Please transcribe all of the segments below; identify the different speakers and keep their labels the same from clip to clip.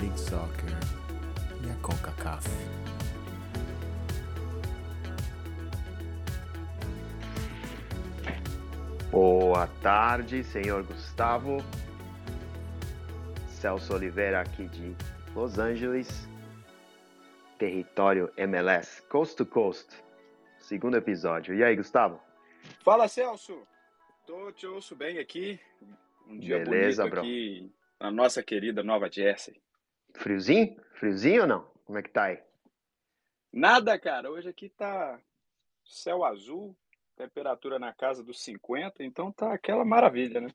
Speaker 1: League Soccer e à CONCACAF.
Speaker 2: Boa tarde, senhor Gustavo. Celso Oliveira aqui de Los Angeles. Território MLS Coast to Coast. Segundo episódio. E aí, Gustavo?
Speaker 3: Fala, Celso. Tô, te ouço bem aqui. Um dia
Speaker 2: Beleza,
Speaker 3: bonito
Speaker 2: bro.
Speaker 3: aqui na nossa querida Nova Jersey.
Speaker 2: Friozinho? Friozinho ou não? Como é que tá aí?
Speaker 3: Nada, cara. Hoje aqui tá céu azul, temperatura na casa dos 50, então tá aquela maravilha, né?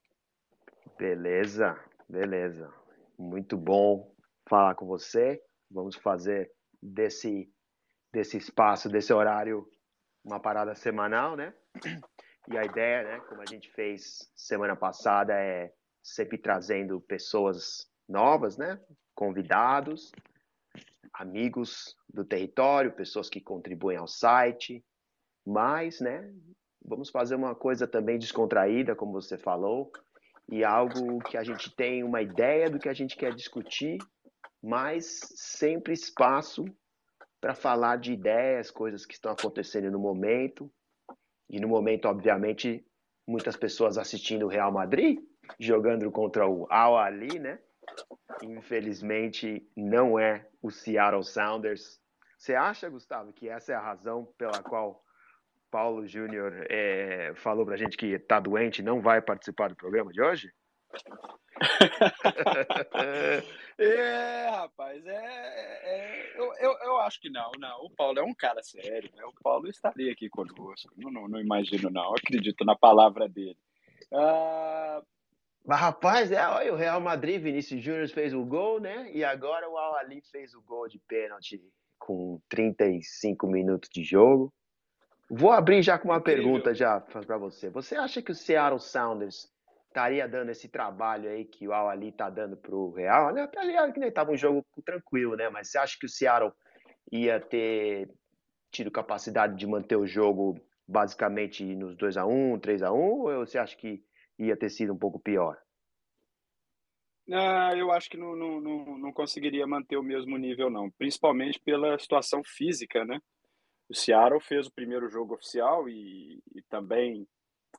Speaker 2: Beleza, beleza. Muito bom falar com você. Vamos fazer desse, desse espaço, desse horário, uma parada semanal, né? E a ideia, né, como a gente fez semana passada, é sempre trazendo pessoas novas, né? Convidados, amigos do território, pessoas que contribuem ao site, mas, né, vamos fazer uma coisa também descontraída, como você falou, e algo que a gente tem uma ideia do que a gente quer discutir, mas sempre espaço para falar de ideias, coisas que estão acontecendo no momento. E no momento, obviamente, muitas pessoas assistindo o Real Madrid, jogando contra o Al Ali, né? Infelizmente, não é o Seattle Sounders. Você acha, Gustavo, que essa é a razão pela qual Paulo Júnior é, falou pra gente que tá doente e não vai participar do programa de hoje?
Speaker 3: É, rapaz, é, é- eu, eu, eu acho que não, não. O Paulo é um cara sério, né? O Paulo estaria aqui conosco. Não, não, não imagino, não. Eu acredito na palavra dele. Ah,
Speaker 2: Mas, rapaz, é, olha, o Real Madrid, Vinícius Júnior fez o gol, né? E agora o Al Ali fez o gol de pênalti com 35 minutos de jogo. Vou abrir já com uma
Speaker 3: Incrível.
Speaker 2: pergunta já para você. Você acha que o Seattle Sounders estaria dando esse trabalho aí que o Al Ali está dando para o Real? Né? Ligado que nem estava um jogo tranquilo, né? Mas você acha que o Seattle ia ter tido capacidade de manter o jogo basicamente nos 2 a 1 3 a 1 ou você acha que ia ter sido um pouco pior?
Speaker 3: Ah, eu acho que não, não, não, não conseguiria manter o mesmo nível, não. Principalmente pela situação física, né? O Seattle fez o primeiro jogo oficial e, e também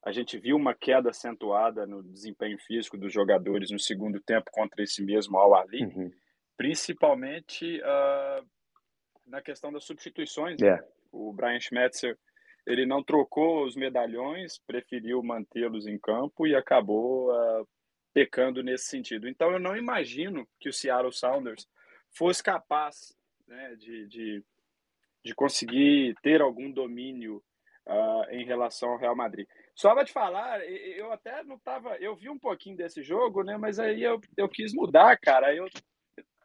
Speaker 3: a gente viu uma queda acentuada no desempenho físico dos jogadores no segundo tempo contra esse mesmo Al Ali,
Speaker 2: Uhum.
Speaker 3: principalmente ah, na questão das substituições. né?
Speaker 2: É.
Speaker 3: O Brian Schmetzer ele não trocou os medalhões, preferiu mantê-los em campo e acabou ah, pecando nesse sentido. Então eu não imagino que o Seattle Sounders fosse capaz né, de, de, de conseguir ter algum domínio ah, em relação ao Real Madrid. Só para te falar, eu até não tava, eu vi um pouquinho desse jogo, né? Mas aí eu, eu quis mudar, cara. Eu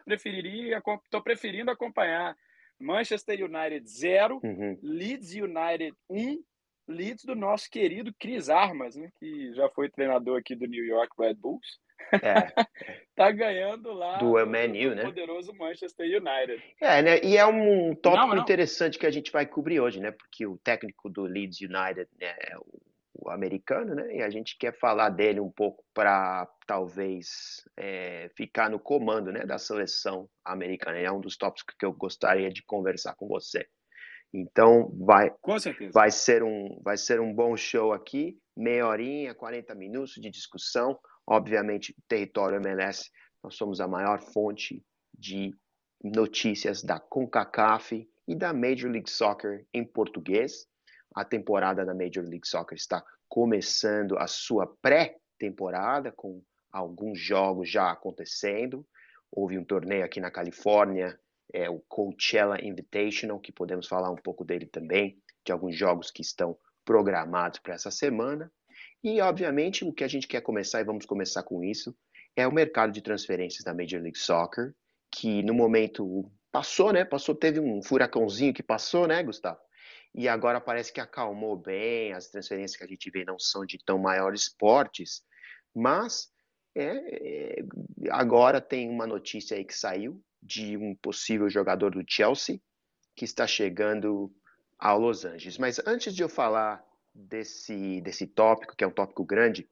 Speaker 3: preferiria, tô preferindo acompanhar Manchester United 0,
Speaker 2: Uhum.
Speaker 3: Leeds United 1, Leeds do nosso querido Cris Armas, né, que já foi treinador aqui do New York Red Bulls,
Speaker 2: É,
Speaker 3: tá ganhando lá
Speaker 2: Do Man U, né?
Speaker 3: poderoso Manchester United.
Speaker 2: é, né? E é um tópico
Speaker 3: Não, não.
Speaker 2: interessante que a gente vai cobrir hoje, né? Porque o técnico do Leeds United né, é o americano, né? E a gente quer falar dele um pouco para talvez é, ficar no comando, né? Da seleção americana. É um dos tópicos que eu gostaria de conversar com você. Então, vai,
Speaker 3: Com certeza.
Speaker 2: Vai ser um, vai ser um bom show aqui, meia horinha, 40 minutos de discussão. Obviamente, território MLS, nós somos a maior fonte de notícias da CONCACAF e da Major League Soccer em português. A temporada da Major League Soccer está começando a sua pré-temporada, com alguns jogos já acontecendo. Houve um torneio aqui na Califórnia, é o Coachella Invitational, que podemos falar um pouco dele também, de alguns jogos que estão programados para essa semana. E, obviamente, o que a gente quer começar, e vamos começar com isso, é o mercado de transferências da Major League Soccer, que no momento passou, né? Passou, teve um furacãozinho que passou, né, Gustavo? E agora parece que acalmou bem, as transferências que a gente vê não são de tão maiores portes, mas é, é, agora tem uma notícia aí que saiu de um possível jogador do Chelsea que está chegando ao Los Angeles. Mas antes de eu falar desse, desse tópico, que é um tópico grande,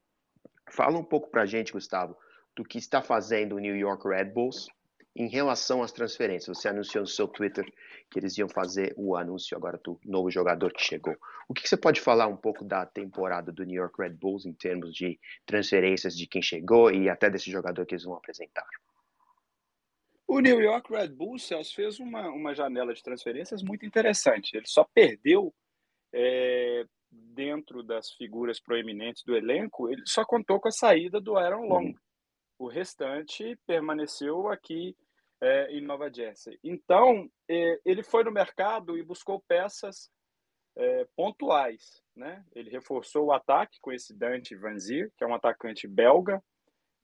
Speaker 2: fala um pouco para a gente, Gustavo, do que está fazendo o New York Red Bulls em relação às transferências. Você anunciou no seu Twitter que eles iam fazer o anúncio agora do novo jogador que chegou. O que você pode falar um pouco da temporada do New York Red Bulls em termos de transferências de quem chegou e até desse jogador que eles vão apresentar?
Speaker 3: O New York Red Bulls, Celso, fez uma, uma janela de transferências muito interessante. Ele só perdeu é, dentro das figuras proeminentes do elenco, ele só contou com a saída do Aaron Long. Uhum. O restante permaneceu aqui é, em Nova Jersey. Então, é, ele foi no mercado e buscou peças é, pontuais. Né? Ele reforçou o ataque com esse Dante Vanzir, que é um atacante belga,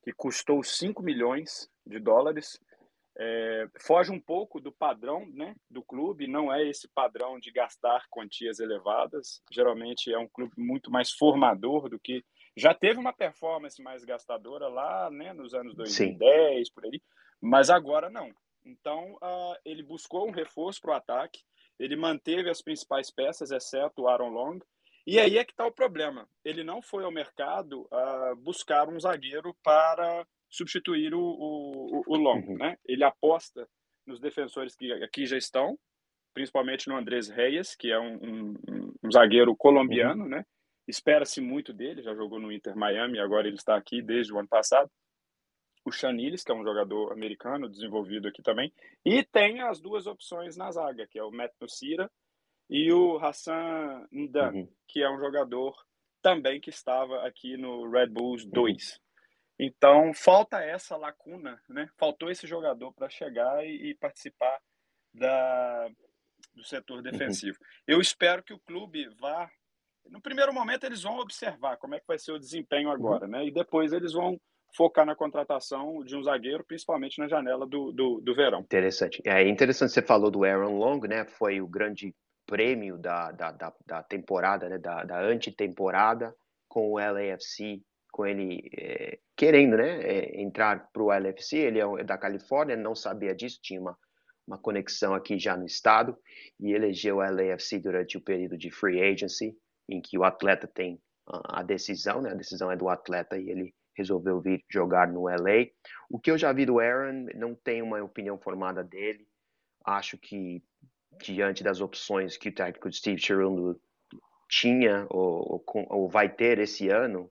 Speaker 3: que custou 5 milhões de dólares é, foge um pouco do padrão né, do clube, não é esse padrão de gastar quantias elevadas. Geralmente é um clube muito mais formador do que. Já teve uma performance mais gastadora lá né, nos anos 2010, Sim. por aí, mas agora não. Então, uh, ele buscou um reforço para o ataque, ele manteve as principais peças, exceto o Aaron Long, e aí é que está o problema. Ele não foi ao mercado uh, buscar um zagueiro para substituir o, o, o Long. Uhum. Né? Ele aposta nos defensores que aqui já estão, principalmente no Andrés Reyes, que é um, um, um zagueiro colombiano, uhum. né? Espera-se muito dele, já jogou no Inter Miami, agora ele está aqui desde o ano passado. O Chaniles, que é um jogador americano, desenvolvido aqui também. E tem as duas opções na zaga, que é o Matt Nucira e o Hassan Ndan, uhum. que é um jogador também que estava aqui no Red Bulls 2. Então, falta essa lacuna, né? Faltou esse jogador para chegar e, e, participar da, do setor uhum. defensivo. Uhum. Eu espero que o clube vá. No primeiro momento, eles vão observar como é que vai ser o desempenho uhum. agora, uhum. né? E depois eles vão focar na contratação de um zagueiro, principalmente na janela do, do, do verão.
Speaker 2: Interessante. É interessante você falou do Aaron Long, né? Foi o grande prêmio da, da, da, da temporada, né? Da, da antetemporada com o LAFC com ele é, querendo né, é, entrar para o LFC. Ele é, é da Califórnia, não sabia disso, tinha uma, uma conexão aqui já no estado e elegeu o LAFC durante o período de free agency, em que o atleta tem a decisão, né? a decisão é do atleta e ele resolveu vir jogar no LA. O que eu já vi do Aaron, não tenho uma opinião formada dele. Acho que diante das opções que o técnico Steve Cherundolo tinha ou, ou, ou vai ter esse ano,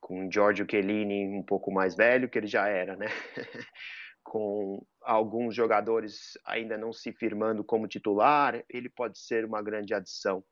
Speaker 2: com Giorgio Chiellini um pouco mais velho, que ele já era, né? com alguns jogadores ainda não se firmando como titular, ele pode ser uma grande adição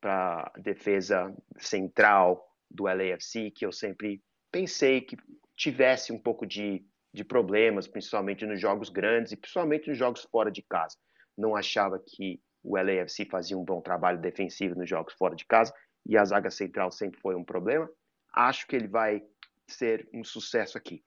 Speaker 2: para a defesa central do LAFC, que eu sempre pensei que tivesse um pouco de, de problemas, principalmente nos jogos grandes e principalmente nos jogos fora de casa. Não achava que o LAFC fazia um bom trabalho defensivo nos jogos fora de casa e a zaga central sempre foi um problema acho que ele vai ser um sucesso aqui.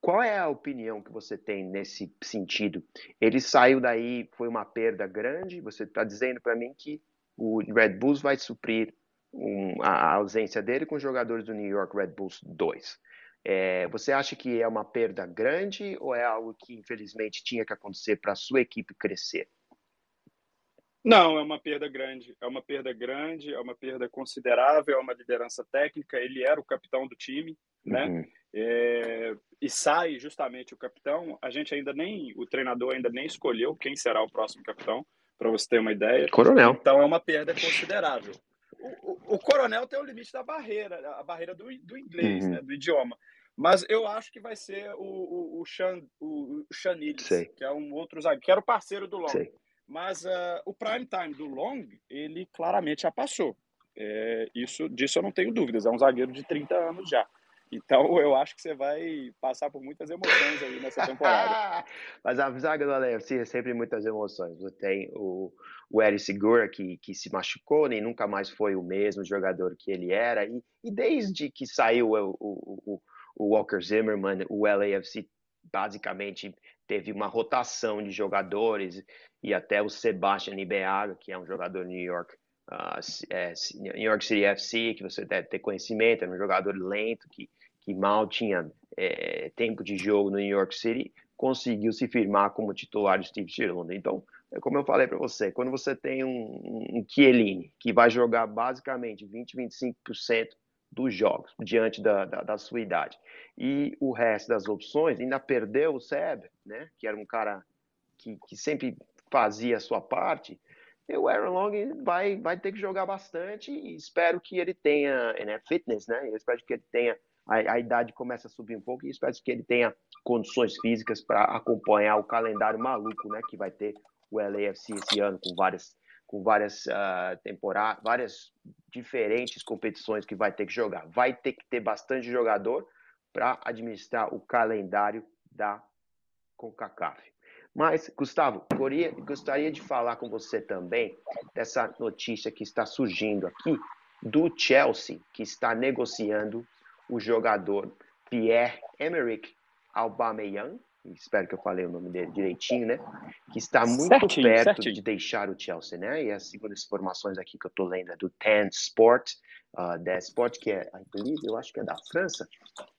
Speaker 2: Qual é a opinião que você tem nesse sentido? Ele saiu daí, foi uma perda grande. Você está dizendo para mim que o Red Bulls vai suprir um, a ausência dele com os jogadores do New York Red Bulls 2. É, você acha que é uma perda grande ou é algo que infelizmente tinha que acontecer para a sua equipe crescer?
Speaker 3: Não, é uma perda grande. É uma perda grande, é uma perda considerável, é uma liderança técnica. Ele era o capitão do time, né? Uhum. É, e sai justamente o capitão. A gente ainda nem, o treinador ainda nem escolheu quem será o próximo capitão, para você ter uma ideia.
Speaker 2: Coronel.
Speaker 3: Então é uma perda considerável. O, o, coronel tem o limite da barreira, a barreira do, do inglês, uhum. né, do idioma. Mas eu acho que vai ser o, o, o, Chan, o, o Chanilis, que é um outro zagueiro, que era o parceiro do Long. Sei. Mas uh, o prime time do Long, ele claramente já passou. É, isso, disso eu não tenho dúvidas. É um zagueiro de 30 anos já. Então eu acho que você vai passar por muitas emoções aí nessa temporada.
Speaker 2: Mas a zaga do Alexi é sempre muitas emoções. Você tem o, o Eri Segura que, que se machucou, nem nunca mais foi o mesmo jogador que ele era. E, e desde que saiu o, o, o Walker Zimmerman, o LAFC basicamente teve uma rotação de jogadores e até o Sebastian Ibeaga, que é um jogador New York, uh, New York City FC, que você deve ter conhecimento, é um jogador lento que, que mal tinha é, tempo de jogo no New York City, conseguiu se firmar como titular de Steve Cherundolo. Então, é como eu falei para você, quando você tem um, um Chiellini que vai jogar basicamente 20, 25% dos jogos diante da, da, da, sua idade e o resto das opções ainda perdeu o Seb, né, que era um cara que, que sempre fazia a sua parte, o Aaron Long vai, vai ter que jogar bastante e espero que ele tenha, né, fitness, né, espero que ele tenha, a, a idade começa a subir um pouco e espero que ele tenha condições físicas para acompanhar o calendário maluco, né, que vai ter o LAFC esse ano com várias com várias uh, temporadas, várias diferentes competições que vai ter que jogar. Vai ter que ter bastante jogador para administrar o calendário da CONCACAF. Mas, Gustavo, gostaria de falar com você também dessa notícia que está surgindo aqui do Chelsea, que está negociando o jogador Pierre-Emerick Aubameyang, espero que eu falei o nome dele direitinho, né? Que está muito certinho, perto certinho. de deixar o Chelsea, né? E as segundas informações aqui que eu estou lendo é do Ten Sport, uh, da Sport, que é, eu acho que é da França,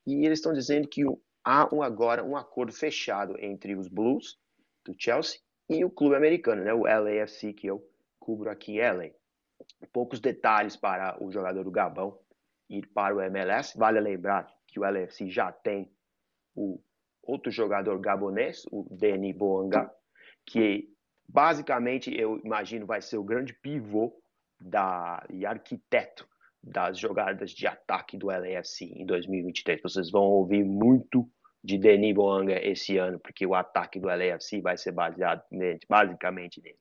Speaker 2: e eles estão dizendo que há um, agora um acordo fechado entre os Blues do Chelsea e o clube americano, né? O LAFC, que eu cubro aqui em LA. Poucos detalhes para o jogador do Gabão ir para o MLS. Vale lembrar que o LAFC já tem o outro jogador gabonês, o Denis Boanga, que basicamente eu imagino vai ser o grande pivô da, e arquiteto das jogadas de ataque do LAFC em 2023. Vocês vão ouvir muito de Denis Boanga esse ano, porque o ataque do LAFC vai ser baseado basicamente nele.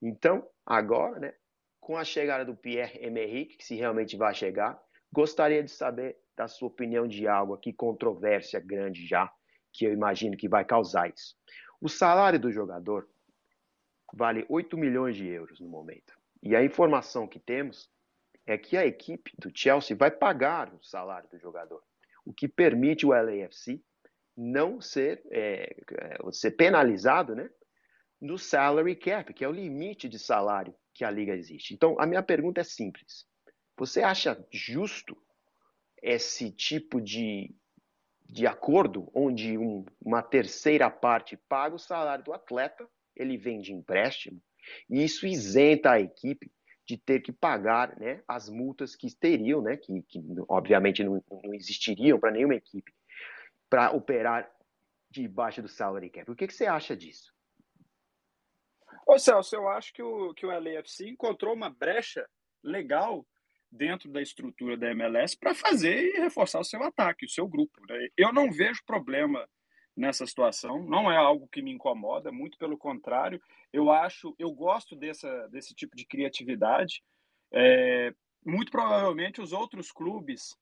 Speaker 2: Então, agora, né, com a chegada do Pierre-Emerick, que se realmente vai chegar, gostaria de saber da sua opinião de algo aqui, controvérsia grande já, que eu imagino que vai causar isso. O salário do jogador vale 8 milhões de euros no momento. E a informação que temos é que a equipe do Chelsea vai pagar o salário do jogador, o que permite o LAFC não ser, é, é, ser penalizado né, no salary cap, que é o limite de salário que a liga existe. Então, a minha pergunta é simples. Você acha justo esse tipo de de acordo onde um, uma terceira parte paga o salário do atleta, ele vem de empréstimo, e isso isenta a equipe de ter que pagar né, as multas que teriam, né, que, que obviamente não, não existiriam para nenhuma equipe, para operar debaixo do salary cap. O que, que você acha disso?
Speaker 3: Ô Celso, eu acho que o, que o LAFC encontrou uma brecha legal dentro da estrutura da MLS para fazer e reforçar o seu ataque, o seu grupo. Né? Eu não vejo problema nessa situação, não é algo que me incomoda, muito pelo contrário, eu acho, eu gosto dessa, desse tipo de criatividade. É, muito provavelmente os outros clubes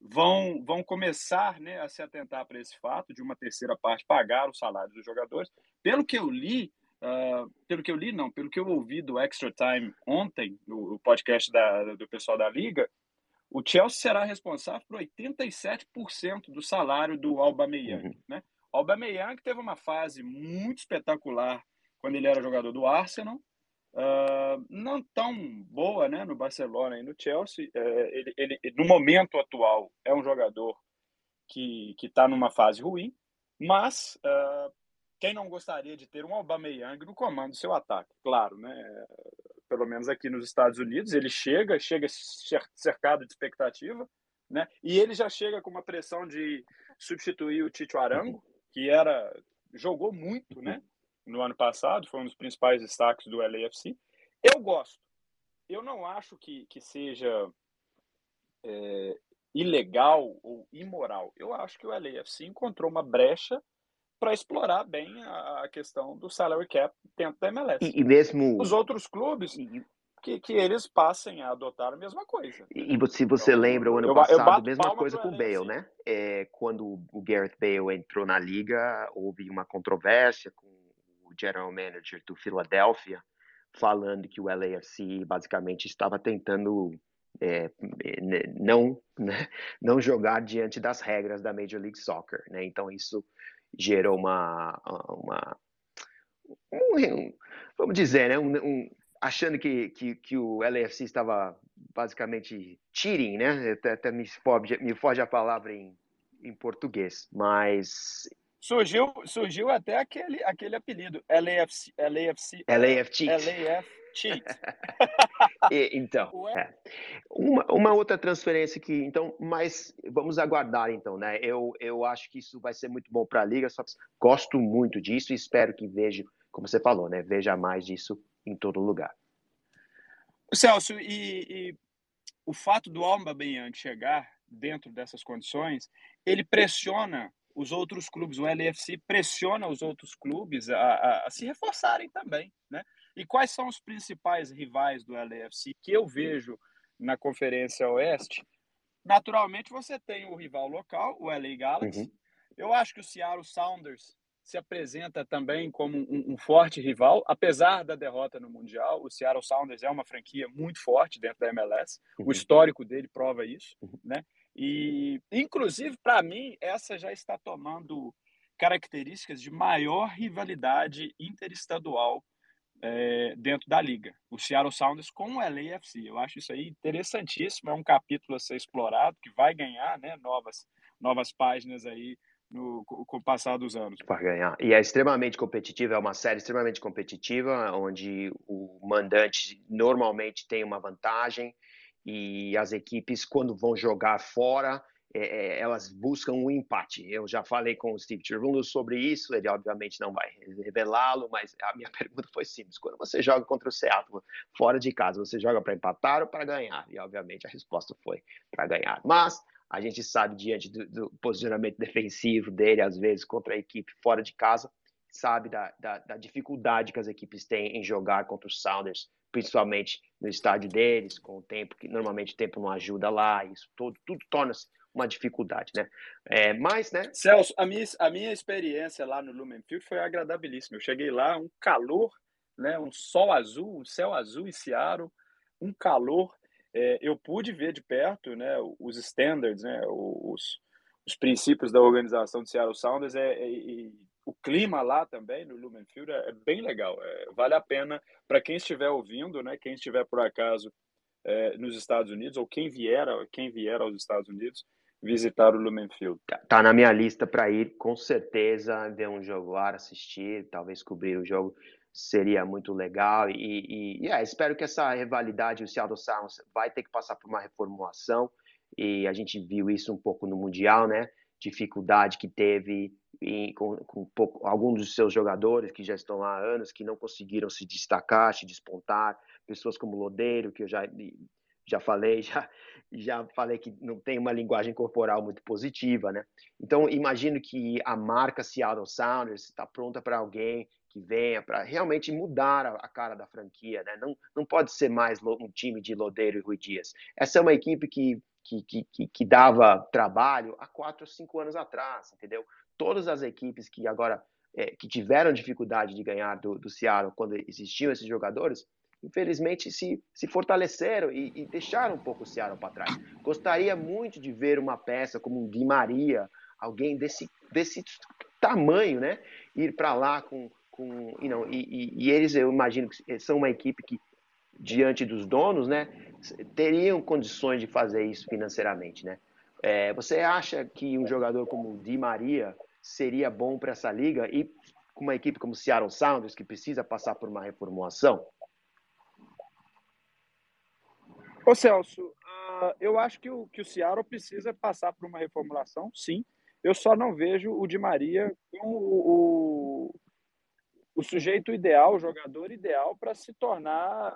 Speaker 3: vão, vão começar né, a se atentar para esse fato de uma terceira parte pagar o salário dos jogadores. Pelo que eu li, Uh, pelo que eu li, não, pelo que eu ouvi do Extra Time ontem, no podcast da, do pessoal da Liga, o Chelsea será responsável por 87% do salário do Aubameyang. Uhum. Né? O Aubameyang teve uma fase muito espetacular quando ele era jogador do Arsenal, uh, não tão boa né, no Barcelona e no Chelsea. Uh, ele, ele, no momento atual, é um jogador que está numa fase ruim, mas uh, quem não gostaria de ter um Aubameyang no comando do seu ataque? Claro, né? Pelo menos aqui nos Estados Unidos, ele chega, chega cercado de expectativa, né? E ele já chega com uma pressão de substituir o Tito Arango, que era jogou muito, né? No ano passado, foi um dos principais destaques do LAFC. Eu gosto. Eu não acho que, que seja é, ilegal ou imoral. Eu acho que o LAFC encontrou uma brecha para explorar bem a, questão do salary cap dentro da MLS.
Speaker 2: E, e mesmo
Speaker 3: os outros clubes que, que eles passem a adotar a mesma coisa.
Speaker 2: E, se você então, lembra o ano eu, passado, eu mesma coisa com o Bale, né? É, quando o Gareth Bale entrou na liga, houve uma controvérsia com o general manager do Philadelphia falando que o LAFC basicamente estava tentando é, não, né, não jogar diante das regras da Major League Soccer, né? Então isso gerou uma, uma um, vamos dizer, né, um, um, achando que, que, que, o LFC estava basicamente cheating, né? Até, até me, foge, me foge a palavra em, em português, mas
Speaker 3: Surgiu, surgiu até aquele, aquele apelido, LAFC, LAFC.
Speaker 2: LAF Cheat. Então, é. uma, uma outra transferência que, então, mas vamos aguardar, então, né? Eu, eu acho que isso vai ser muito bom para a liga, só gosto muito disso e espero que veja, como você falou, né? Veja mais disso em todo lugar.
Speaker 3: Celso, e, e o fato do Alba Benhang chegar dentro dessas condições, ele pressiona os outros clubes, o LFC pressiona os outros clubes a, a, a, se reforçarem também, né? E quais são os principais rivais do LFC que eu vejo na Conferência Oeste? Naturalmente, você tem o rival local, o LA Galaxy. Uhum. Eu acho que o Seattle Sounders se apresenta também como um, um, forte rival, apesar da derrota no Mundial. O Seattle Sounders é uma franquia muito forte dentro da MLS. Uhum. O histórico dele prova isso, uhum. né? E, inclusive, para mim, essa já está tomando características de maior rivalidade interestadual é, dentro da liga. O Seattle Sounders com o LAFC. Eu acho isso aí interessantíssimo. É um capítulo a ser explorado que vai ganhar né, novas, novas páginas aí no, com o passar dos anos.
Speaker 2: Para ganhar. E é extremamente competitiva, é uma série extremamente competitiva, onde o mandante normalmente tem uma vantagem e as equipes, quando vão jogar fora, é, é, elas buscam um empate. Eu já falei com o Steve Chervundo sobre isso, ele obviamente não vai revelá-lo, mas a minha pergunta foi simples. Quando você joga contra o Seattle fora de casa, você joga para empatar ou para ganhar? E obviamente a resposta foi para ganhar. Mas a gente sabe, diante do, do, posicionamento defensivo dele, às vezes, contra a equipe fora de casa, sabe da, da, da, dificuldade que as equipes têm em jogar contra os Sounders, principalmente no estádio deles, com o tempo, que normalmente o tempo não ajuda lá, isso tudo, tudo torna-se uma dificuldade, né? É, mas, né?
Speaker 3: Celso, a minha, a minha experiência lá no Lumenfield foi agradabilíssima. Eu cheguei lá, um calor, né? Um sol azul, um céu azul em Seattle, um calor é, eu pude ver de perto né, os standards, né, os, os princípios da organização do Seattle Sounders é, é, o clima lá também no Lumen Field é, é bem legal. É, vale a pena para quem estiver ouvindo, né, quem estiver por acaso é, nos Estados Unidos ou quem vier, quem vier aos Estados Unidos visitar o Lumen Field.
Speaker 2: Tá, tá na minha lista para ir, com certeza, ver um jogo lá, assistir, talvez cobrir o jogo seria muito legal. E, e, e é, espero que essa rivalidade, o Seattle Sounds vai ter que passar por uma reformulação. E a gente viu isso um pouco no Mundial, né? Dificuldade que teve em, com, com pouco, alguns dos seus jogadores que já estão lá há anos, que não conseguiram se destacar, se despontar. Pessoas como Lodeiro, que eu já, já falei, já, já falei que não tem uma linguagem corporal muito positiva, né? Então, imagino que a marca Seattle Sounders está pronta para alguém que venha para realmente mudar a, a, cara da franquia, né? Não, não pode ser mais um time de Lodeiro e Rui Dias. Essa é uma equipe que, que, que, que dava trabalho há quatro ou cinco anos atrás, entendeu? Todas as equipes que agora é, que tiveram dificuldade de ganhar do, do Seattle quando existiam esses jogadores, infelizmente se, se fortaleceram e, e deixaram um pouco o Seattle para trás. Gostaria muito de ver uma peça como um Di Maria, alguém desse, desse tamanho, né? Ir para lá com, com you e, e, e, eles eu imagino que são uma equipe que diante dos donos né teriam condições de fazer isso financeiramente né é, você acha que um jogador como o Di Maria seria bom para essa liga e com uma equipe como o Seattle Sounders que precisa passar por uma reformulação
Speaker 3: Ô Celso, uh, eu acho que o, que o Seattle precisa passar por uma reformulação, sim. Eu só não vejo o Di Maria com o, o sujeito ideal, o jogador ideal para se tornar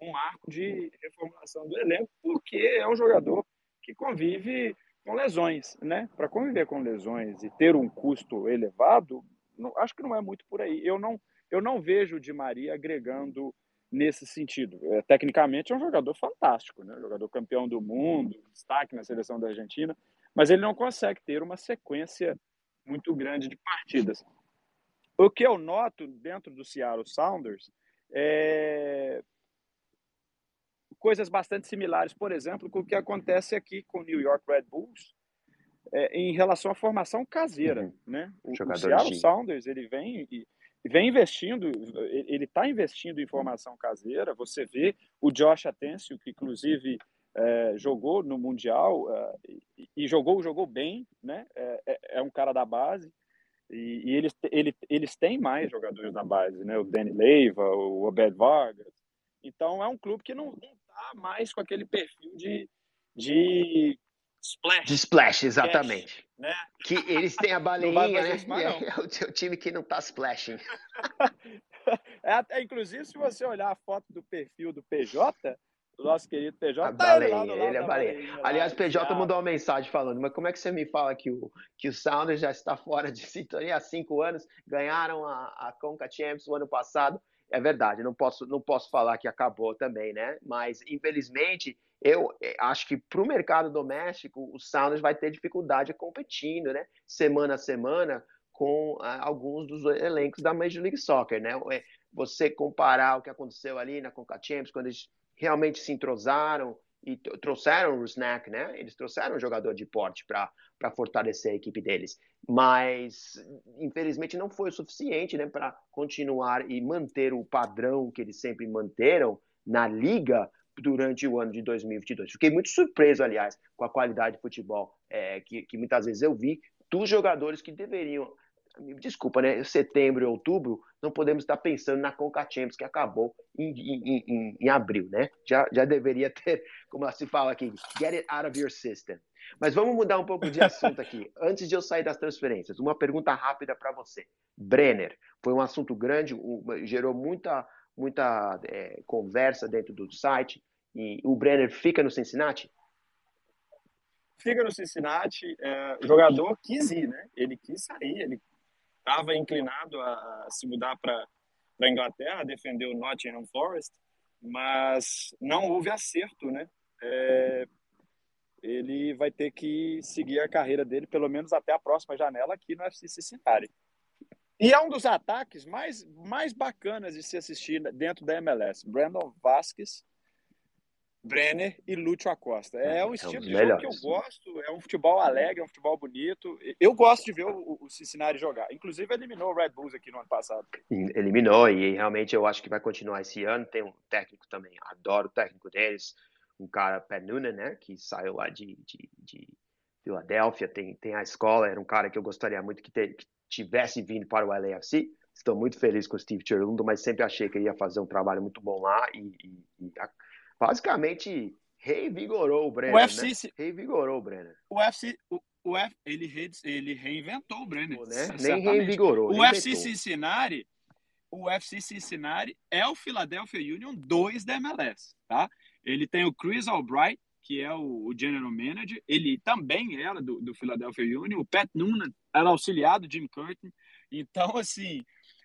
Speaker 3: um arco de reformulação do elenco, porque é um jogador que convive com lesões, né? Para conviver com lesões e ter um custo elevado, não, acho que não é muito por aí. Eu não, eu não vejo o Di Maria agregando nesse sentido. É, tecnicamente é um jogador fantástico, né? Jogador campeão do mundo, destaque na seleção da Argentina, mas ele não consegue ter uma sequência muito grande de partidas. O que eu noto dentro do Seattle Sounders é coisas bastante similares, por exemplo, com o que acontece aqui com o New York Red Bulls é, em relação à formação caseira, uhum. né? O, o Seattle de... Sounders ele vem e vem investindo, ele está investindo em formação caseira. Você vê o Josh Atencio, que inclusive é, jogou no mundial é, e, jogou jogou bem, né? É, é é um cara da base e, e eles, ele, eles têm mais jogadores da base, né? O Danny Leiva, o Obed Vargas. Então é um clube que não, está mais com aquele perfil de, de
Speaker 2: splash. De splash, exatamente. Cash, né? Que eles têm a baleinha, né? É, é, o, time que não está splashing.
Speaker 3: é, inclusive, se você olhar a foto do perfil do PJ, do nosso querido PJ. A
Speaker 2: tá baleinha, ele, ele é baleinha. Aliás, o PJ mandou uma mensagem falando, mas como é que você me fala que o, que o Sounders já está fora de sintonia há cinco anos, ganharam a, a Conca Champions o ano passado? É verdade, não posso, não posso falar que acabou também, né? Mas, infelizmente, eu eh, acho que para o mercado doméstico, o Sounders vai ter dificuldade competindo, né? Semana a semana, com ah, alguns dos elencos da Major League Soccer, né? É, você comparar o que aconteceu ali na Conca Champions, quando eles realmente se entrosaram e trouxeram o Rusnak, né? Eles trouxeram um jogador de porte para fortalecer a equipe deles. Mas, infelizmente, não foi o suficiente né, para continuar e manter o padrão que eles sempre manteram na liga durante o ano de 2022. Fiquei muito surpreso, aliás, com a qualidade de futebol é, que, que muitas vezes eu vi dos jogadores que deveriam desculpa, né? Setembro e outubro, não podemos estar pensando na Conca Champions, que acabou em, em, em, em, abril, né? Já, já deveria ter, como se fala aqui, get it out of your system. Mas vamos mudar um pouco de assunto aqui. Antes de eu sair das transferências, uma pergunta rápida para você. Brenner, foi um assunto grande, gerou muita, muita é, conversa dentro do site. E o Brenner fica no Cincinnati?
Speaker 3: Fica no Cincinnati, é, jogador quis ir, né? Ele quis sair, ele estava inclinado a, se mudar para a Inglaterra, defender o Nottingham Forest, mas não houve acerto, né? É, ele vai ter que seguir a carreira dele, pelo menos até a próxima janela aqui no FC Cincinnati. E é um dos ataques mais, mais bacanas de se assistir dentro da MLS. Brandon Vasquez Brenner e Lúcio Acosta. É, é um estilo de jogo que eu gosto, é um futebol alegre, é um futebol bonito. Eu gosto de ver o, o Cincinnati jogar. Inclusive, eliminou o Red Bulls aqui no ano passado.
Speaker 2: Eliminou, e realmente eu acho que vai continuar esse ano. Tem um técnico também, adoro o técnico deles, um cara, Noonan, né, que saiu lá de, de, de Filadélfia, tem, tem a escola, era um cara que eu gostaria muito que, ter, que tivesse vindo para o LAFC. Estou muito feliz com o Steve Cherlundo, mas sempre achei que ele ia fazer um trabalho muito bom lá e, e, e basicamente revigorou o Brenner. O UFC, né? Revigorou o Brenner.
Speaker 3: O UFC, o, o F, ele, re, ele reinventou o Brenner.
Speaker 2: Né? Nem revigorou.
Speaker 3: O UFC Cincinnati, o UFC Cincinnati é o Philadelphia Union 2 da MLS, tá? Ele tem o Chris Albright, que é o, o general manager, ele também era do, do Philadelphia Union, o Pat Noonan era auxiliado do Jim Curtin. Então, assim,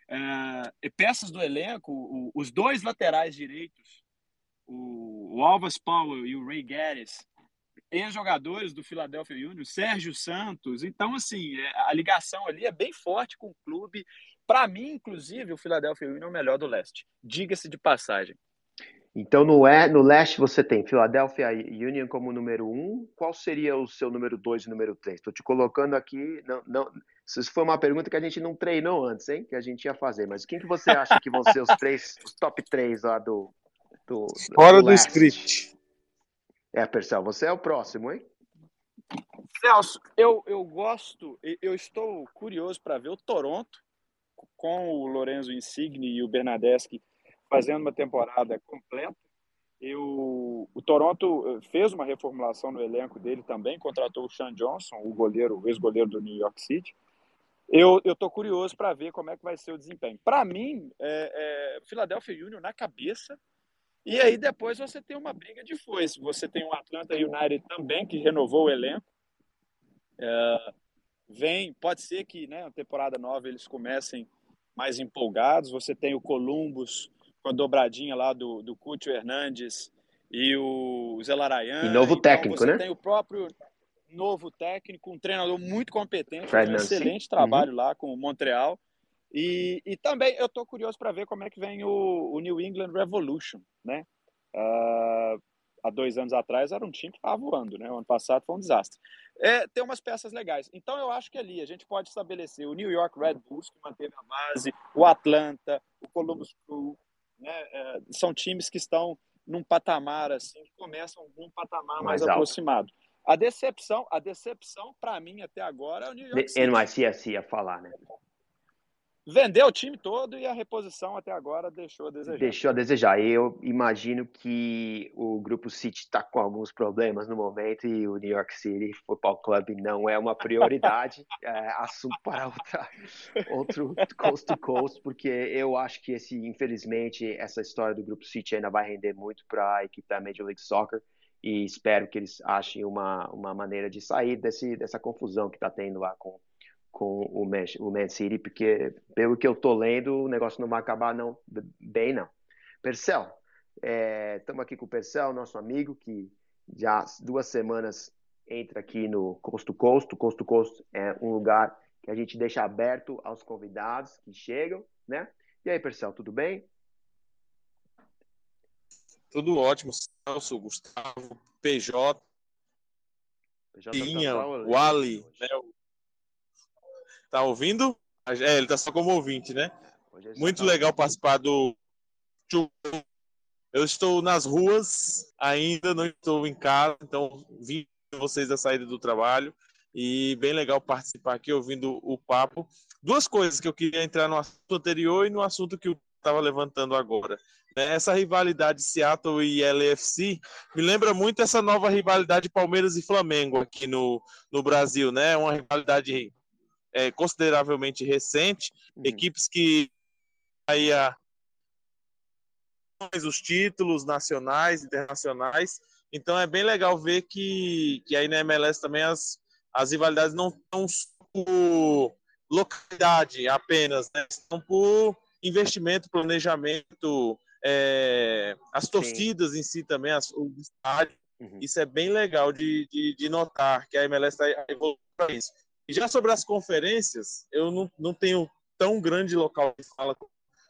Speaker 3: é, peças do elenco, o, os dois laterais direitos o, o Alvas Powell e o Ray Gaddis, ex-jogadores do Philadelphia Union, Sérgio Santos. Então, assim, é, a ligação ali é bem forte com o clube. Para mim, inclusive, o Philadelphia Union é o melhor do leste. Diga-se de passagem.
Speaker 2: Então, no, é, no leste você tem Philadelphia Union como número um. Qual seria o seu número dois e número três? Estou te colocando aqui. Não, não, isso foi uma pergunta que a gente não treinou antes, hein? Que a gente ia fazer. Mas quem que você acha que vão ser os três, os top três lá do, do,
Speaker 4: Fora do, do script.
Speaker 2: É, Percel, você é o próximo, hein?
Speaker 3: Celso, eu, eu gosto, eu estou curioso para ver o Toronto com o Lorenzo Insigne e o Bernadeschi fazendo uma temporada completa. Eu, o Toronto eh, fez uma reformulação no elenco dele também, contratou o Sean Johnson, o goleiro, o ex-goleiro do New York City. Eu estou curioso para ver como é que vai ser o desempenho. Para mim, é, é, Philadelphia Union na cabeça, e aí depois você tem uma briga de foice. Você tem o Atlanta United também, que renovou o elenco. É, vem, pode ser que né, na temporada nova eles comecem mais empolgados. Você tem o Columbus com a dobradinha lá do, do Cúcio Hernandes e o Zelarayan.
Speaker 2: E novo então, técnico,
Speaker 3: você
Speaker 2: né?
Speaker 3: tem o próprio novo técnico, um treinador muito competente, faz um excelente trabalho uhum. lá com o Montreal. E, e também eu estou curioso para ver como é que vem o, o New England Revolution, né? Uh, há dois anos atrás era um time que estava voando, né? O ano passado foi um desastre. É, tem umas peças legais. Então eu acho que ali a gente pode estabelecer o New York Red Bulls, que manteve a base, o Atlanta, o Columbus Crew, né? É, são times que estão num patamar assim, que começam num patamar mais, mais aproximado. A decepção, a decepção para mim até agora é o New York City.
Speaker 2: NYCFC ia falar, né?
Speaker 3: Vendeu o time todo e a reposição até agora deixou a desejar.
Speaker 2: Deixou a desejar. Eu imagino que o Grupo City está com alguns problemas no momento e o New York City Football Club não é uma prioridade. é, assunto para outra, outro coast to coast, porque eu acho que esse, infelizmente, essa história do Grupo City ainda vai render muito para a equipe da Major League Soccer e espero que eles achem uma, uma maneira de sair desse, dessa confusão que está tendo lá com com o Man, o Man City, porque pelo que eu tô lendo, o negócio não vai acabar não bem não. Percel, estamos é, aqui com o Percel, nosso amigo, que já duas semanas entra aqui no Costo Costo. Costo Costo é um lugar que a gente deixa aberto aos convidados que chegam, né? E aí, Percel, tudo bem?
Speaker 5: Tudo ótimo, Celso, Gustavo, PJ, PJ Inha, Wally, Tá ouvindo? É, ele tá só como ouvinte, né? Muito tá legal participar do. Eu estou nas ruas, ainda não estou em casa, então vim vocês da saída do trabalho e bem legal participar aqui ouvindo o papo. Duas coisas que eu queria entrar no assunto anterior e no assunto que eu estava levantando agora. Né? Essa rivalidade Seattle e LFC me lembra muito essa nova rivalidade Palmeiras e Flamengo aqui no, no Brasil, né? Uma rivalidade é, consideravelmente recente, uhum. equipes que aí a os títulos nacionais, internacionais. Então é bem legal ver que, que aí na MLS também as, as rivalidades não estão por localidade apenas, né? estão por investimento, planejamento, é, as torcidas Sim. em si também, as, o estádio. Uhum. Isso é bem legal de, de, de notar que a MLS está evoluindo para isso. E já sobre as conferências, eu não, não tenho tão grande local de fala com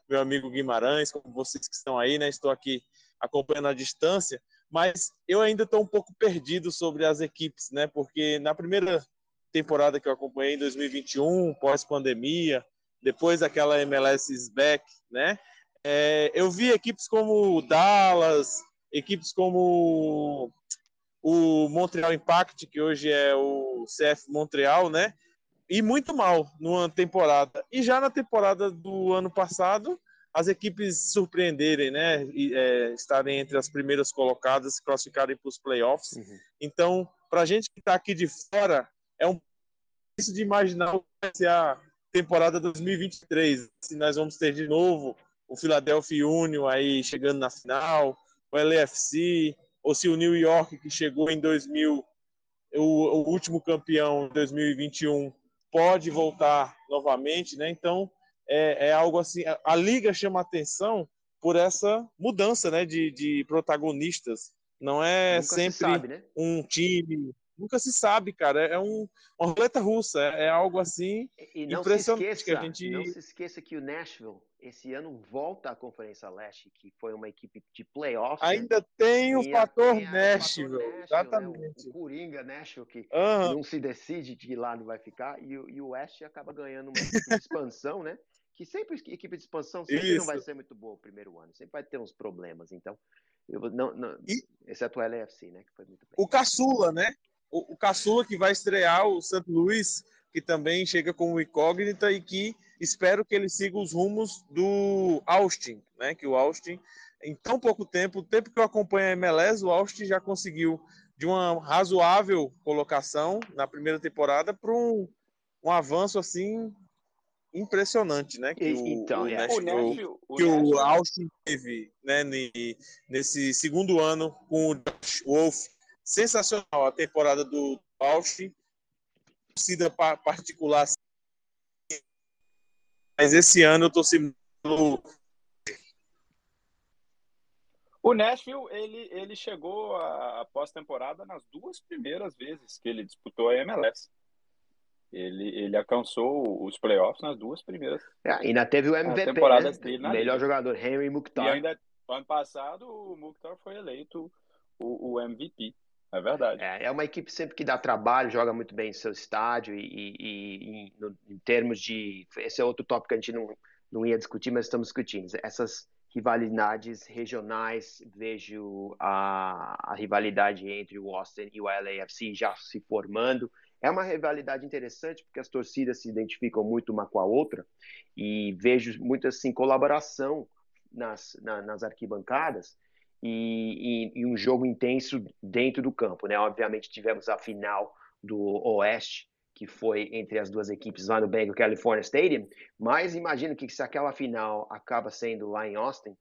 Speaker 5: meu amigo Guimarães, como vocês que estão aí, né? Estou aqui acompanhando a distância, mas eu ainda estou um pouco perdido sobre as equipes, né? Porque na primeira temporada que eu acompanhei em 2021, pós-pandemia, depois daquela MLS back, né? É, eu vi equipes como Dallas, equipes como o Montreal Impact, que hoje é o CF Montreal, né? E muito mal numa temporada. E já na temporada do ano passado, as equipes surpreenderem, né? E, é, estarem entre as primeiras colocadas, classificarem para os playoffs. Uhum. Então, para a gente que está aqui de fora, é um difícil de imaginar o que vai ser a temporada 2023. Se nós vamos ter de novo o Philadelphia Union aí chegando na final, o LFC, ou se o New York, que chegou em 2000, o, o último campeão em 2021, pode voltar novamente, né? Então, é, é algo assim. A, a, liga chama atenção por essa mudança, né, de, de protagonistas. Não é Nunca sempre sabe, né? um time nunca se sabe, cara. É um, uma roleta russa, é, é algo assim
Speaker 2: e não impressionante. Se esqueça, que a gente... Não se esqueça que o Nashville esse ano volta à Conferência Leste, que foi uma equipe de playoffs.
Speaker 5: Né? Ainda né? tem o fator Nashville, Nashville, exatamente. Né?
Speaker 2: O, o Coringa Nashville, que uhum. não se decide de que lado vai ficar, e, e o West acaba ganhando uma expansão, né? Que sempre, equipe de expansão sempre Isso. não vai ser muito boa o primeiro ano, sempre vai ter uns problemas, então... Eu, não, não, e, exceto o LFC, né? Que foi muito bem.
Speaker 5: O Caçula, né? o, o Caçula que vai estrear o Santo Luís, que também chega como incógnita e que espero que ele siga os rumos do Austin, né? Que o Austin, em tão pouco tempo, o tempo que eu acompanho a MLS, o Austin já conseguiu de uma razoável colocação na primeira temporada para um, um avanço assim impressionante, né? Que o, então, o, é. Nashville, o, que o Austin teve, né? Nesse segundo ano com o Josh Wolf sensacional a temporada do Austin, torcida particular. Mas esse ano eu torci pelo.
Speaker 3: O Nashville, ele, ele chegou a pós-temporada nas duas primeiras vezes que ele disputou a MLS. Ele, ele alcançou os playoffs nas duas primeiras.
Speaker 2: É, ainda teve o MVP, né? dele melhor liga. jogador, Henry Mukhtar.
Speaker 3: E ainda, ano passado, o Mukhtar foi eleito o, o MVP. É verdade.
Speaker 2: É, é uma equipe sempre que dá trabalho, joga muito bem em seu estádio e, e, e no, em, termos de. Esse é outro tópico que a gente não, não ia discutir, mas estamos discutindo. Essas rivalidades regionais, vejo a, a, rivalidade entre o Austin e o LAFC já se formando. É uma rivalidade interessante porque as torcidas se identificam muito uma com a outra e vejo muita assim, colaboração nas, na, nas arquibancadas e, e, e, um jogo intenso dentro do campo. Né? Obviamente tivemos a final do Oeste, que foi entre as duas equipes lá no Bank of California Stadium, mas imagino que se aquela final acaba sendo lá em Austin,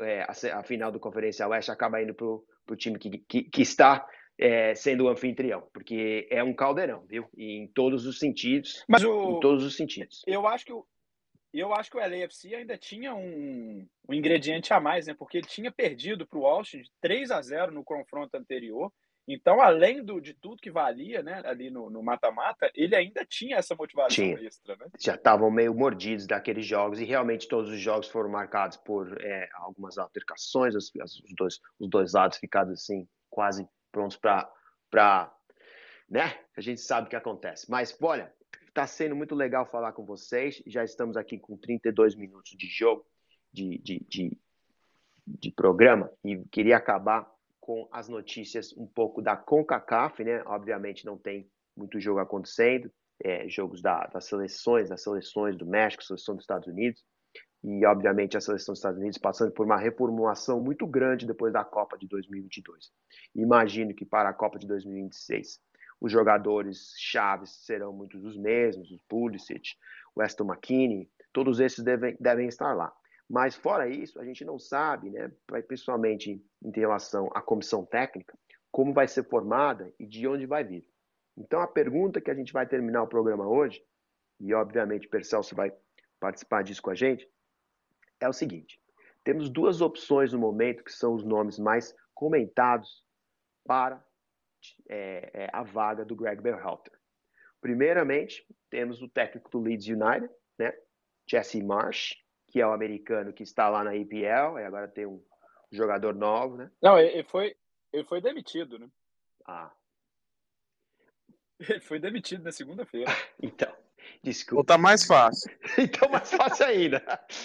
Speaker 2: é, a, a, final do Conferência Oeste acaba indo para o time que, que, que está é, sendo o anfitrião, porque é um caldeirão, viu? E em todos os sentidos. Mas o... Em todos os sentidos.
Speaker 3: Eu acho que o, eu acho que o LAFC ainda tinha um, um ingrediente a mais, né? Porque ele tinha perdido para o Austin de 3 a 0 no confronto anterior então, além do, de tudo que valia né, ali no mata-mata, ele ainda tinha essa motivação tinha. extra. Né?
Speaker 2: Já estavam meio mordidos daqueles jogos e realmente todos os jogos foram marcados por é, algumas altercações, os, os, dois, os dois lados ficados assim, quase prontos para. Né? A gente sabe o que acontece. Mas, olha, está sendo muito legal falar com vocês. Já estamos aqui com 32 minutos de jogo, de, de, de, de programa, e queria acabar com as notícias um pouco da CONCACAF, né? Obviamente não tem muito jogo acontecendo, é, jogos da, das seleções, das seleções do México, seleção dos Estados Unidos, e obviamente a seleção dos Estados Unidos passando por uma reformulação muito grande depois da Copa de 2022. Imagino que para a Copa de 2026 os jogadores chaves serão muitos os mesmos, os Pulisic, o Aston McKinney, todos esses devem, devem estar lá. Mas fora isso, a gente não sabe, né, principalmente em relação à comissão técnica, como vai ser formada e de onde vai vir. Então a pergunta que a gente vai terminar o programa hoje, e obviamente o Percelso vai participar disso com a gente, é o seguinte: temos duas opções no momento que são os nomes mais comentados para é, é, a vaga do Greg Berhalter. Primeiramente, temos o técnico do Leeds United, né, Jesse Marsh, que é o americano que está lá na EPL, e agora tem um jogador novo, né?
Speaker 3: Não, ele foi, ele foi demitido, né?
Speaker 2: Ah.
Speaker 3: Ele foi demitido na segunda-feira.
Speaker 2: então, desculpa. Ou
Speaker 5: tá mais fácil.
Speaker 2: então, mais fácil ainda.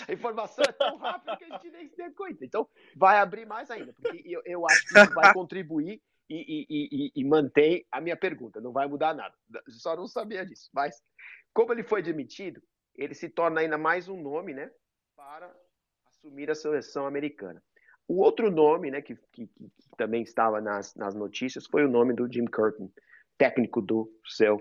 Speaker 2: A informação é tão rápida que a gente nem se deu conta. Então, vai abrir mais ainda, porque eu, eu acho que isso vai contribuir e, e, e, e mantém a minha pergunta. Não vai mudar nada. Só não sabia disso. Mas, como ele foi demitido, ele se torna ainda mais um nome, né? para assumir a seleção americana. O outro nome, né, que, que, que também estava nas, nas notícias, foi o nome do Jim Curtin, técnico do seu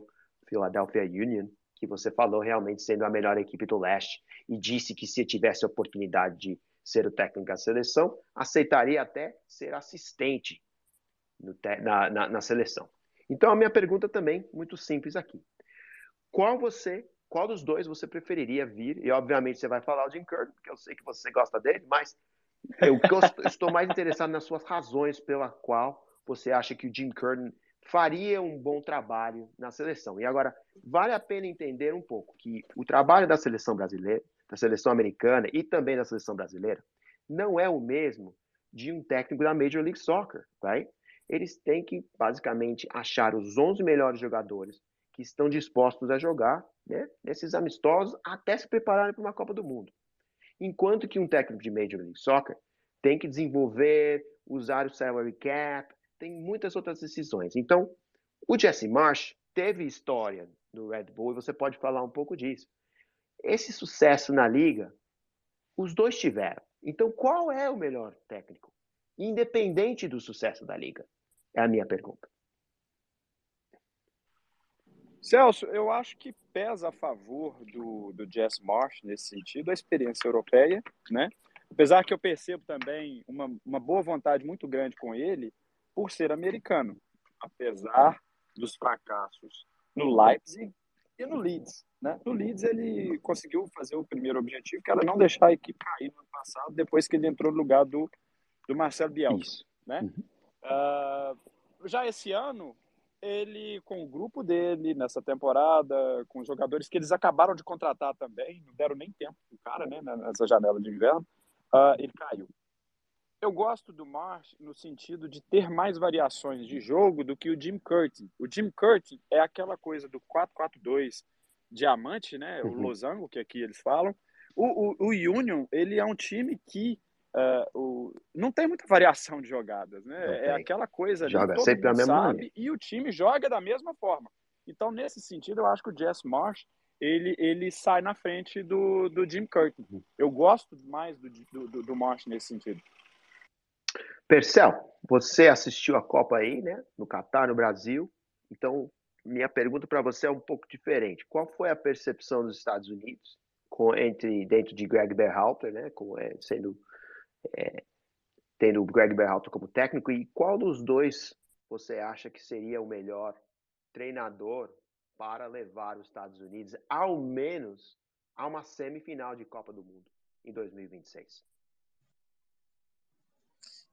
Speaker 2: Philadelphia Union, que você falou realmente sendo a melhor equipe do leste, e disse que se tivesse a oportunidade de ser o técnico da seleção, aceitaria até ser assistente na, na, na seleção. Então, a minha pergunta também, muito simples aqui. Qual você qual dos dois você preferiria vir? E obviamente você vai falar o Jim Curtin, porque eu sei que você gosta dele, mas eu estou mais interessado nas suas razões pela qual você acha que o Jim Curtin faria um bom trabalho na seleção. E agora, vale a pena entender um pouco que o trabalho da seleção brasileira, da seleção americana e também da seleção brasileira não é o mesmo de um técnico da Major League Soccer, right? Eles têm que basicamente achar os 11 melhores jogadores que estão dispostos a jogar né, nesses amistosos até se prepararem para uma Copa do Mundo. Enquanto que um técnico de Major League Soccer tem que desenvolver, usar o salary cap, tem muitas outras decisões. Então, o Jesse Marsh teve história no Red Bull e você pode falar um pouco disso. Esse sucesso na liga, os dois tiveram. Então, qual é o melhor técnico? Independente do sucesso da liga? É a minha pergunta.
Speaker 3: Celso, eu acho que pesa a favor do, do Jess Marsh nesse sentido a experiência europeia, né? Apesar que eu percebo também uma, uma boa vontade muito grande com ele por ser americano, apesar dos fracassos no Leipzig e no Leeds. Né? No Leeds ele conseguiu fazer o primeiro objetivo, que era não deixar a equipe cair no ano passado, depois que ele entrou no lugar do, do Marcelo Bielsa. Né? Uhum. Uh, já esse ano, ele, com o grupo dele nessa temporada, com os jogadores que eles acabaram de contratar também, não deram nem tempo pro cara, né, nessa janela de inverno, uh, ele caiu. Eu gosto do Marsh no sentido de ter mais variações de jogo do que o Jim Curtin. O Jim Curtin é aquela coisa do 4-4-2 diamante, né, uhum. o losango, que aqui eles falam. O, o, o Union, ele é um time que uh, o, não tem muita variação de jogadas, né? É aquela coisa
Speaker 2: joga todo sempre mundo mesma sabe maneira.
Speaker 3: e o time joga da mesma forma. Então, nesse sentido, eu acho que o Jess Marsh ele, ele sai na frente do, do Jim Curtin. Uhum. Eu gosto mais do, do, do Marsh nesse sentido.
Speaker 2: Percel, você assistiu a Copa aí, né? No Catar, no Brasil. Então, minha pergunta para você é um pouco diferente. Qual foi a percepção dos Estados Unidos com, entre dentro de Greg Berhalter, né? Com, é, sendo é, tendo o Greg Berhalter como técnico e qual dos dois você acha que seria o melhor treinador para levar os Estados Unidos ao menos a uma semifinal de Copa do Mundo em 2026?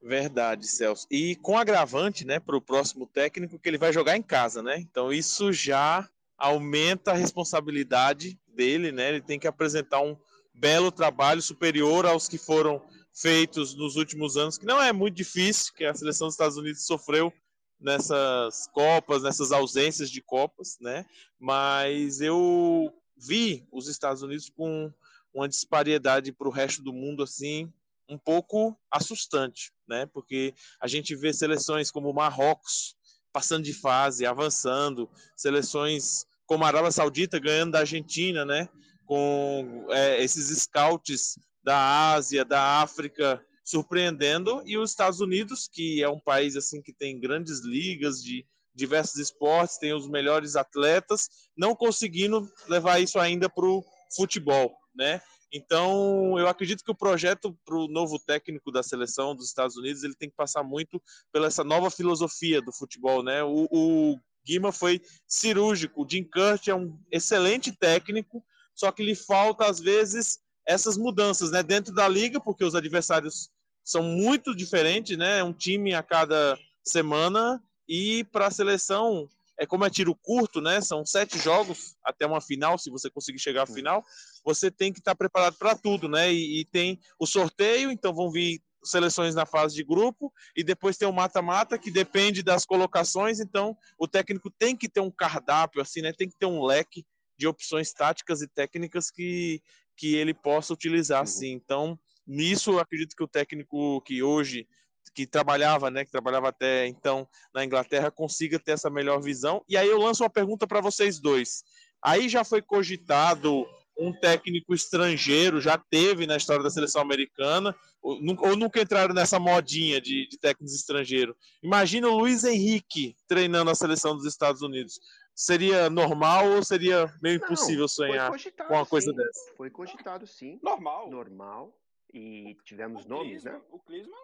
Speaker 5: Verdade, Celso. E com agravante, né, para o próximo técnico que ele vai jogar em casa, né? Então isso já aumenta a responsabilidade dele, né? Ele tem que apresentar um belo trabalho superior aos que foram feitos nos últimos anos, que não é muito difícil, que a seleção dos Estados Unidos sofreu nessas copas, nessas ausências de copas, né? Mas eu vi os Estados Unidos com uma disparidade para o resto do mundo assim um pouco assustante, né? Porque a gente vê seleções como Marrocos passando de fase, avançando, seleções como a Arábia Saudita ganhando da Argentina, né? Com é, esses scouts da Ásia, da África surpreendendo e os Estados Unidos, que é um país assim que tem grandes ligas de diversos esportes, tem os melhores atletas, não conseguindo levar isso ainda para o futebol, né? Então, eu acredito que o projeto para o novo técnico da seleção dos Estados Unidos ele tem que passar muito pela essa nova filosofia do futebol, né? O, o Guima foi cirúrgico, o Jim Kurt é um excelente técnico, só que lhe falta às vezes essas mudanças, né? Dentro da liga, porque os adversários são muito diferentes, né? Um time a cada semana e para a seleção é como é tiro curto, né? São sete jogos até uma final, se você conseguir chegar à final, você tem que estar preparado para tudo, né? E, e, tem o sorteio, então vão vir seleções na fase de grupo e depois tem o mata-mata que depende das colocações, então o técnico tem que ter um cardápio assim, né? Tem que ter um leque de opções táticas e técnicas que que ele possa utilizar uhum. assim. Então, nisso eu acredito que o técnico que hoje que trabalhava, né, que trabalhava até então na Inglaterra, consiga ter essa melhor visão. E aí eu lanço uma pergunta para vocês dois. Aí já foi cogitado um técnico estrangeiro, já teve na história da seleção americana, ou, ou nunca entraram nessa modinha de, de técnicos estrangeiros. Imagina o Luiz Henrique treinando a seleção dos Estados Unidos seria normal ou seria meio impossível Não, sonhar com uma coisa
Speaker 2: sim.
Speaker 5: dessa?
Speaker 2: Foi cogitado sim.
Speaker 3: Normal.
Speaker 2: Normal. E tivemos o nomes, né?
Speaker 3: O Klinsmann,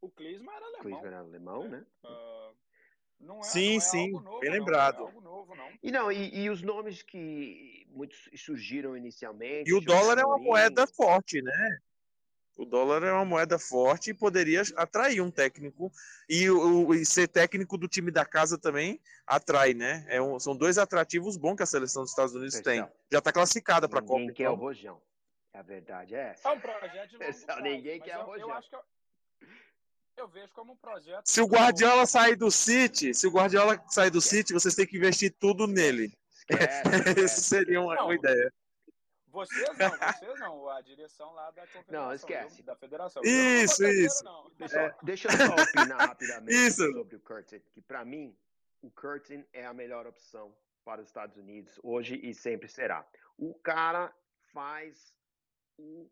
Speaker 3: o Klinsmann era alemão.
Speaker 2: Klinsmann era alemão, né?
Speaker 3: Uh, não é,
Speaker 5: sim,
Speaker 3: não é
Speaker 5: sim,
Speaker 3: novo,
Speaker 5: bem
Speaker 3: não,
Speaker 5: lembrado.
Speaker 3: Não é novo, não.
Speaker 2: E não, e, e, os nomes que muitos surgiram inicialmente.
Speaker 5: E o dólar é uma moeda forte, né? O dólar é uma moeda forte e poderia atrair um técnico. E, o, e ser técnico do time da casa também atrai, né? É um, são dois atrativos bons que a seleção dos Estados Unidos tem. Já está classificada para a Copa.
Speaker 2: Ninguém quer então. o Rojão. A verdade é essa.
Speaker 3: É um projeto de longo prazo,
Speaker 2: Ninguém quer o Rojão.
Speaker 3: Eu, acho que eu, eu vejo como um projeto.
Speaker 5: Se o Guardiola sair do City, se o Guardiola sair do City, vocês têm que investir tudo nele. Essa seria uma, uma ideia.
Speaker 3: Vocês não, vocês não, a direção lá da confederação.
Speaker 2: Não, esquece.
Speaker 3: Da federação.
Speaker 5: Isso, isso.
Speaker 2: Deixa, é. deixa eu só opinar rapidamente isso. sobre o Curtin, que para mim, o Curtin é a melhor opção para os Estados Unidos hoje e sempre será. O cara faz o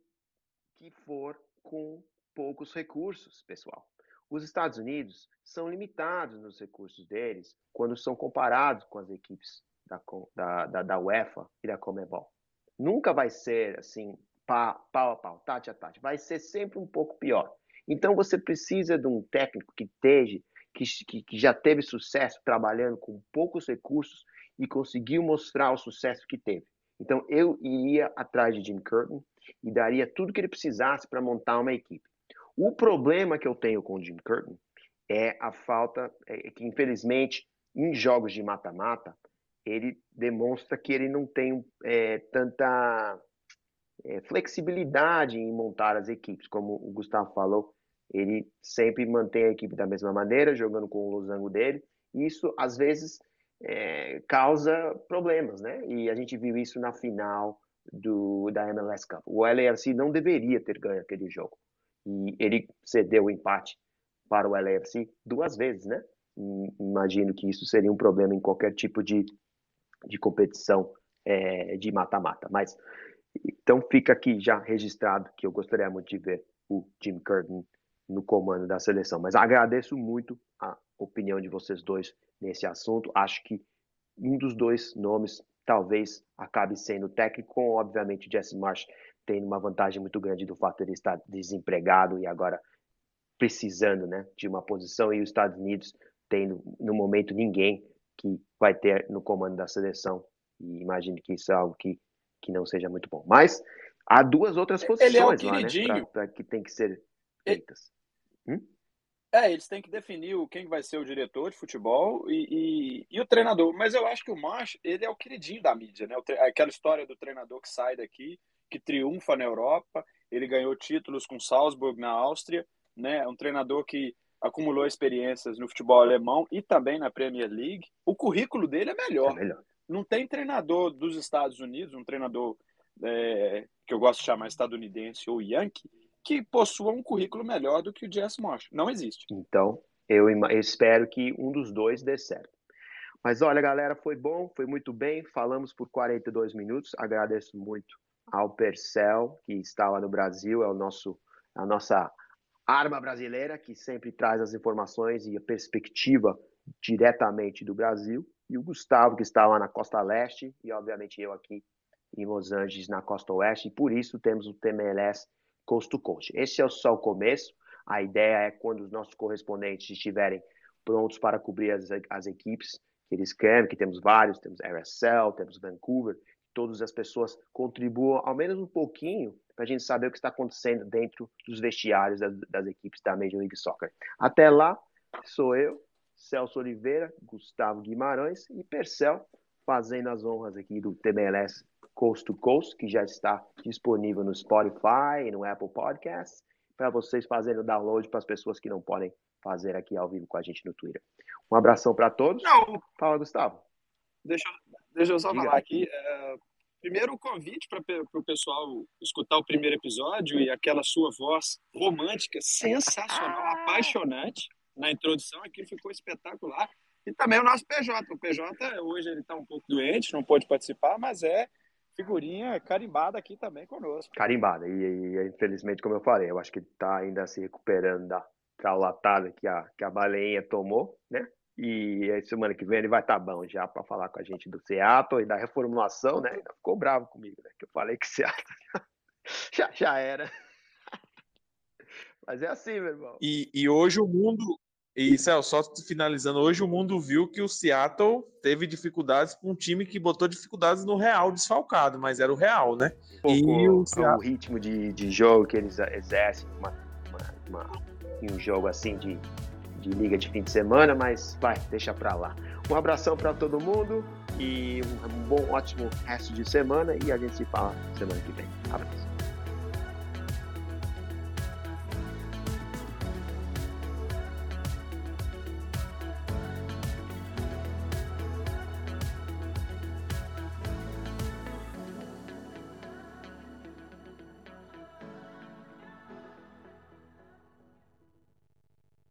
Speaker 2: que for com poucos recursos, pessoal. Os Estados Unidos são limitados nos recursos deles quando são comparados com as equipes da, da, da, da UEFA e da Comebol. Nunca vai ser assim, pau a pau, tate a tate. Vai ser sempre um pouco pior. Então você precisa de um técnico que esteja, que, que já teve sucesso trabalhando com poucos recursos e conseguiu mostrar o sucesso que teve. Então eu iria atrás de Jim Curtin e daria tudo que ele precisasse para montar uma equipe. O problema que eu tenho com o Jim Curtin é a falta, é que infelizmente em jogos de mata-mata ele demonstra que ele não tem é, tanta é, flexibilidade em montar as equipes, como o Gustavo falou, ele sempre mantém a equipe da mesma maneira, jogando com o losango dele, isso às vezes é, causa problemas, né? E a gente viu isso na final do, da MLS Cup. O LAFC não deveria ter ganho aquele jogo. E ele cedeu o empate para o LAFC duas vezes, né? Imagino que isso seria um problema em qualquer tipo de, de competição é, de mata-mata. Mas então fica aqui já registrado que eu gostaria muito de ver o Jim Curtin no comando da seleção. Mas agradeço muito a opinião de vocês dois nesse assunto. Acho que um dos dois nomes talvez acabe sendo técnico, com obviamente Jesse Marsh tendo uma vantagem muito grande do fato de ele estar desempregado e agora precisando né, de uma posição, e os Estados Unidos tendo no momento ninguém que vai ter no comando da seleção. E imagino que isso é algo que, que não seja muito bom. Mas há duas outras posições
Speaker 3: é
Speaker 2: lá, né, pra, pra que tem que ser feitas.
Speaker 3: Hum? É, eles têm que definir quem vai ser o diretor de futebol e, e, e, o treinador. Mas eu acho que o March, ele é o queridinho da mídia, né? Aquela história do treinador que sai daqui, que triunfa na Europa, ele ganhou títulos com Salzburg na Áustria, né? É um treinador que acumulou experiências no futebol alemão e também na Premier League. O currículo dele é melhor.
Speaker 2: É melhor.
Speaker 3: Não tem treinador dos Estados Unidos, um treinador é, que eu gosto de chamar estadunidense ou yankee, que possua um currículo melhor do que o Jess Marsh. Não existe.
Speaker 2: Então, eu, espero que um dos dois dê certo. Mas olha, galera, foi bom, foi muito bem. Falamos por 42 minutos. Agradeço muito ao Percel, que está lá no Brasil, é o nosso, a nossa arma brasileira, que sempre traz as informações e a perspectiva diretamente do Brasil. E o Gustavo, que está lá na costa leste, e obviamente eu aqui em Los Angeles, na costa oeste. E por isso temos o TMLS coast to coast. Esse é só o começo. A ideia é quando os nossos correspondentes estiverem prontos para cobrir as, as equipes que eles querem, que temos vários, temos RSL, temos Vancouver, todas as pessoas contribuam ao menos um pouquinho para a gente saber o que está acontecendo dentro dos vestiários das, das, equipes da Major League Soccer. Até lá, sou eu, Celso Oliveira, Gustavo Guimarães e Percel fazendo as honras aqui do TBLS Coast to Coast, que já está disponível no Spotify e no Apple Podcasts, para vocês fazerem o download para as pessoas que não podem fazer aqui ao vivo com a gente no Twitter. Um abração para todos.
Speaker 3: Não.
Speaker 2: Fala, Gustavo.
Speaker 3: Deixa, deixa eu só Diga. falar aqui. É, primeiro, o convite para o pessoal escutar o primeiro episódio e aquela sua voz romântica, sensacional, ah. apaixonante na introdução. Aquilo ficou espetacular. E também o nosso PJ. O PJ, hoje, ele está um pouco doente, não pôde participar, mas é figurinha carimbada aqui também conosco.
Speaker 2: Carimbada, e, e infelizmente, como eu falei, eu acho que está ainda se recuperando da traulatada que a, que a baleinha tomou, né? E a semana que vem ele vai estar tá bom já para falar com a gente do Seattle e da reformulação, né? Ainda ficou bravo comigo, né? Que eu falei que Seattle já, já era. Mas é assim, meu irmão.
Speaker 5: E, e hoje o mundo, e Celso, só finalizando, hoje o mundo viu que o Seattle teve dificuldades com um time que botou dificuldades no Real desfalcado, mas era o Real, né?
Speaker 2: Um e o, Seattle... o ritmo de, de jogo que eles exercem uma, uma, uma, um jogo assim de, de liga de fim de semana, mas vai, deixa pra lá. Um abração para todo mundo e um bom, ótimo resto de semana e a gente se fala semana que vem. Abraço.